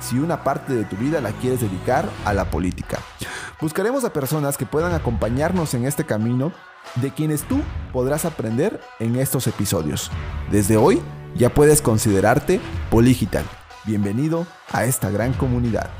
si una parte de tu vida la quieres dedicar a la política. Buscaremos a personas que puedan acompañarnos en este camino de quienes tú podrás aprender en estos episodios. Desde hoy ya puedes considerarte Poligital. Bienvenido a esta gran comunidad.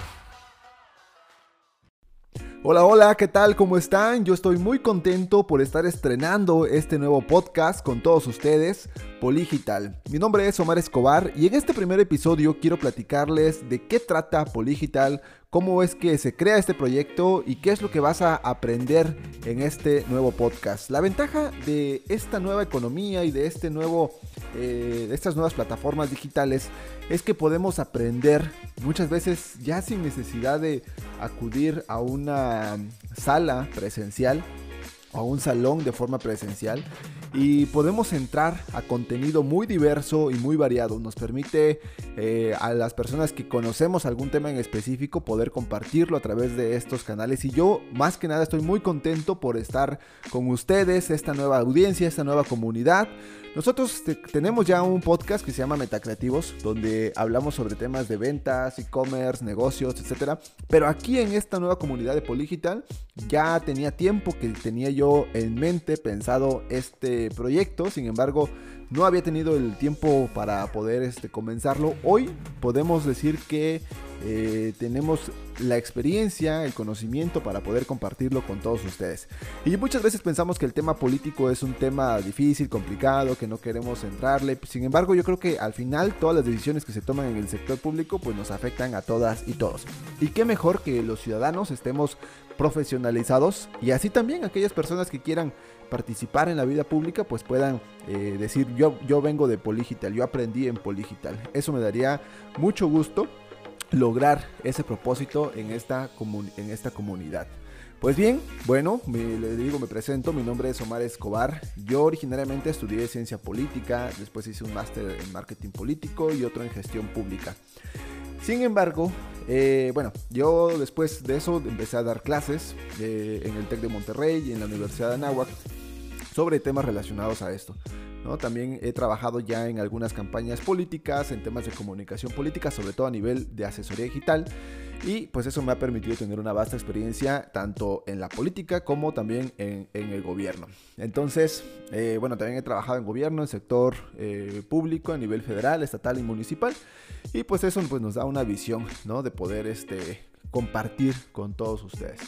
Hola, hola, ¿qué tal? ¿Cómo están? Yo estoy muy contento por estar estrenando este nuevo podcast con todos ustedes, Poligital. Mi nombre es Omar Escobar y en este primer episodio quiero platicarles de qué trata Poligital, cómo es que se crea este proyecto y qué es lo que vas a aprender en este nuevo podcast. La ventaja de esta nueva economía y de este nuevo, eh, estas nuevas plataformas digitales es que podemos aprender muchas veces ya sin necesidad de acudir a una sala presencial o a un salón de forma presencial y podemos entrar a contenido muy diverso y muy variado. Nos permite eh, a las personas que conocemos algún tema en específico poder compartirlo a través de estos canales. Y yo más que nada estoy muy contento por estar con ustedes, esta nueva audiencia, esta nueva comunidad. Nosotros tenemos ya un podcast que se llama Metacreativos, donde hablamos sobre temas de ventas, e-commerce, negocios, etc. Pero aquí en esta nueva comunidad de Poligital ya tenía tiempo que tenía yo en mente pensado este proyecto, sin embargo no había tenido el tiempo para poder este, comenzarlo. Hoy podemos decir que eh, tenemos la experiencia, el conocimiento para poder compartirlo con todos ustedes. Y muchas veces pensamos que el tema político es un tema difícil, complicado, que no queremos entrarle. Sin embargo, yo creo que al final todas las decisiones que se toman en el sector público pues nos afectan a todas y todos. Y qué mejor que los ciudadanos estemos profesionalizados y así también aquellas personas que quieran participar en la vida pública pues puedan eh, decir yo, yo vengo de Poligital, yo aprendí en Poligital. Eso me daría mucho gusto lograr ese propósito en esta, en esta comunidad. Pues bien, bueno, me, le digo, me presento, mi nombre es Omar Escobar. Yo originariamente estudié ciencia política, después hice un máster en marketing político y otro en gestión pública. Sin embargo, eh, bueno, yo después de eso empecé a dar clases eh, en el TEC de Monterrey y en la Universidad de Anáhuac sobre temas relacionados a esto. También he trabajado ya en algunas campañas políticas, en temas de comunicación política, sobre todo a nivel de asesoría digital. Y pues eso me ha permitido tener una vasta experiencia tanto en la política como también en, el gobierno. Entonces, eh, bueno, también he trabajado en gobierno, en sector eh, público a nivel federal, estatal y municipal. Y pues eso pues, nos da una visión ¿no? de poder este, compartir con todos ustedes.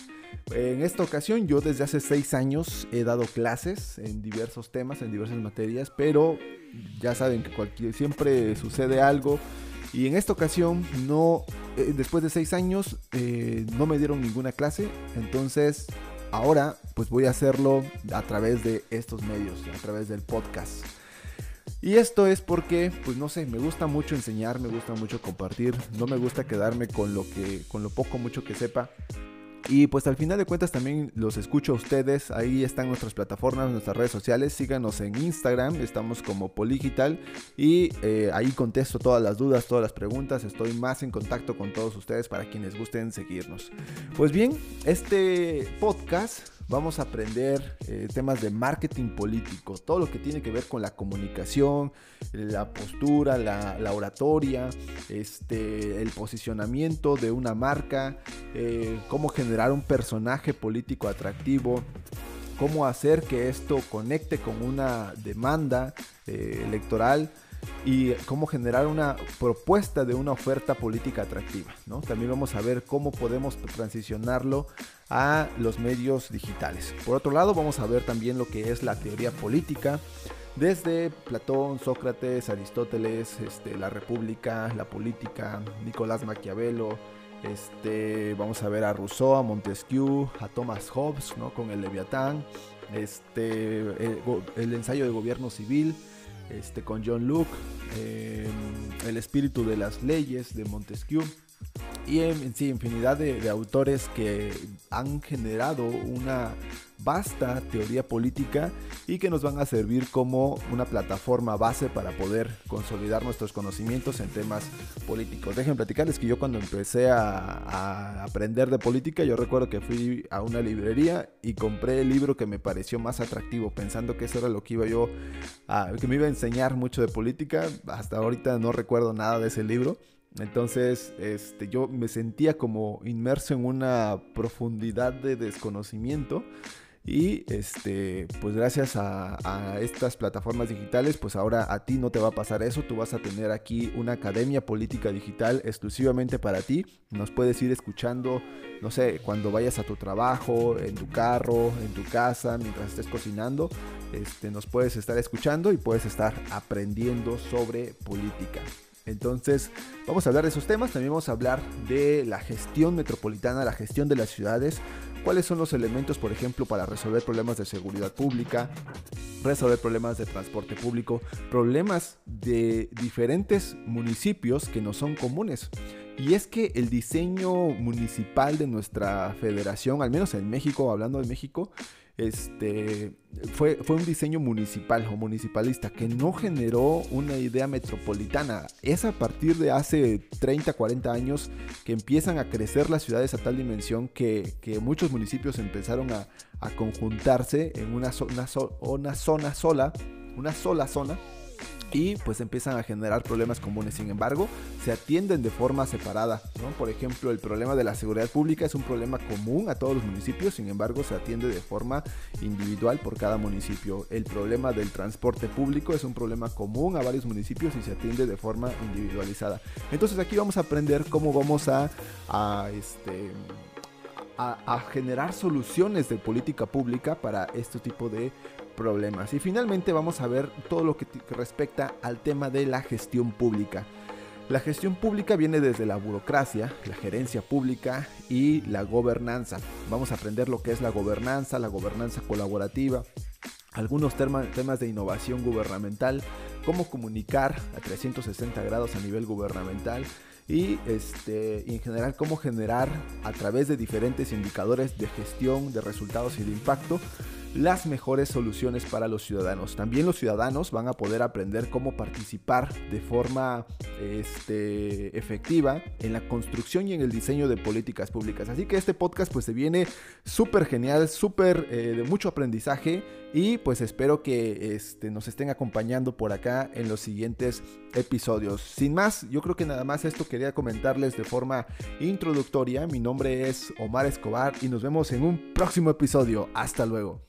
En esta ocasión yo desde hace seis años he dado clases en diversos temas, en diversas materias, pero ya saben que cualquier, siempre sucede algo. Y en esta ocasión no, eh, después de seis años eh, no me dieron ninguna clase, entonces ahora pues voy a hacerlo a través de estos medios, a través del podcast. Y esto es porque, pues no sé, me gusta mucho enseñar, me gusta mucho compartir, no me gusta quedarme con lo que, con lo poco mucho que sepa. Y pues al final de cuentas también los escucho a ustedes. Ahí están nuestras plataformas, nuestras redes sociales. Síganos en Instagram, estamos como Poligital. Y eh, ahí contesto todas las dudas, todas las preguntas. Estoy más en contacto con todos ustedes para quienes gusten seguirnos. Pues bien, este podcast vamos a aprender eh, temas de marketing político, todo lo que tiene que ver con la comunicación, la postura, la, oratoria, este, el posicionamiento de una marca, eh, cómo generar un personaje político atractivo, cómo hacer que esto conecte con una demanda eh, electoral y cómo generar una propuesta de una oferta política atractiva. ¿no? También vamos a ver cómo podemos transicionarlo a los medios digitales. Por otro lado, vamos a ver también lo que es la teoría política. Desde Platón, Sócrates, Aristóteles, este, la República, la política, Nicolás Maquiavelo, Este, vamos a ver a Rousseau, a Montesquieu, a Thomas Hobbes, ¿no? Con el Leviatán. Este, el, ensayo de gobierno civil, este, con John Locke, em, el espíritu de las leyes de Montesquieu y en, sí, infinidad de, autores que han generado una vasta teoría política y que nos van a servir como una plataforma base para poder consolidar nuestros conocimientos en temas políticos. Dejen platicarles que yo cuando empecé a, aprender de política, yo recuerdo que fui a una librería y compré el libro que me pareció más atractivo, pensando que eso era lo que iba yo a, que me iba a enseñar mucho de política. Hasta ahorita no recuerdo nada de ese libro. Entonces, este, yo me sentía como inmerso en una profundidad de desconocimiento. Y este, pues gracias a, estas plataformas digitales, pues ahora a ti no te va a pasar eso. Tú vas a tener aquí una academia política digital exclusivamente para ti. Nos puedes ir escuchando, no sé, cuando vayas a tu trabajo, en tu carro, en tu casa, mientras estés cocinando. Este, nos puedes estar escuchando y puedes estar aprendiendo sobre política. Entonces, vamos a hablar de esos temas, también vamos a hablar de la gestión metropolitana, la gestión de las ciudades, cuáles son los elementos, por ejemplo, para resolver problemas de seguridad pública, resolver problemas de transporte público, problemas de diferentes municipios que no son comunes. Y es que el diseño municipal de nuestra federación, al menos en México, hablando de México, este, fue, un diseño municipal o municipalista que no generó una idea metropolitana. Es a partir de hace 30, 40 años que empiezan a crecer las ciudades a tal dimensión que, muchos municipios empezaron a, conjuntarse en una, una zona sola, una sola zona y pues empiezan a generar problemas comunes. Sin embargo, se atienden de forma separada. Por ejemplo, el problema de la seguridad pública es un problema común a todos los municipios, sin embargo, se atiende de forma individual por cada municipio. El problema del transporte público es un problema común a varios municipios y se atiende de forma individualizada. Entonces aquí vamos a aprender cómo vamos a, este, a, generar soluciones de política pública para este tipo de problemas. Y finalmente vamos a ver todo lo que respecta al tema de la gestión pública. La gestión pública viene desde la burocracia, la gerencia pública y la gobernanza. Vamos a aprender lo que es la gobernanza, la gobernanza colaborativa, algunos temas de innovación gubernamental, cómo comunicar a 360 grados a nivel gubernamental y este, en general cómo generar a través de diferentes indicadores de gestión de resultados y de impacto las mejores soluciones para los ciudadanos. También los ciudadanos van a poder aprender cómo participar de forma este, efectiva en la construcción y en el diseño de políticas públicas. Así que este podcast pues se viene súper genial, súper eh, de mucho aprendizaje y pues espero que este, nos estén acompañando por acá en los siguientes episodios. Sin más, yo creo que nada más esto quería comentarles de forma introductoria. Mi nombre es Omar Escobar y nos vemos en un próximo episodio. Hasta luego.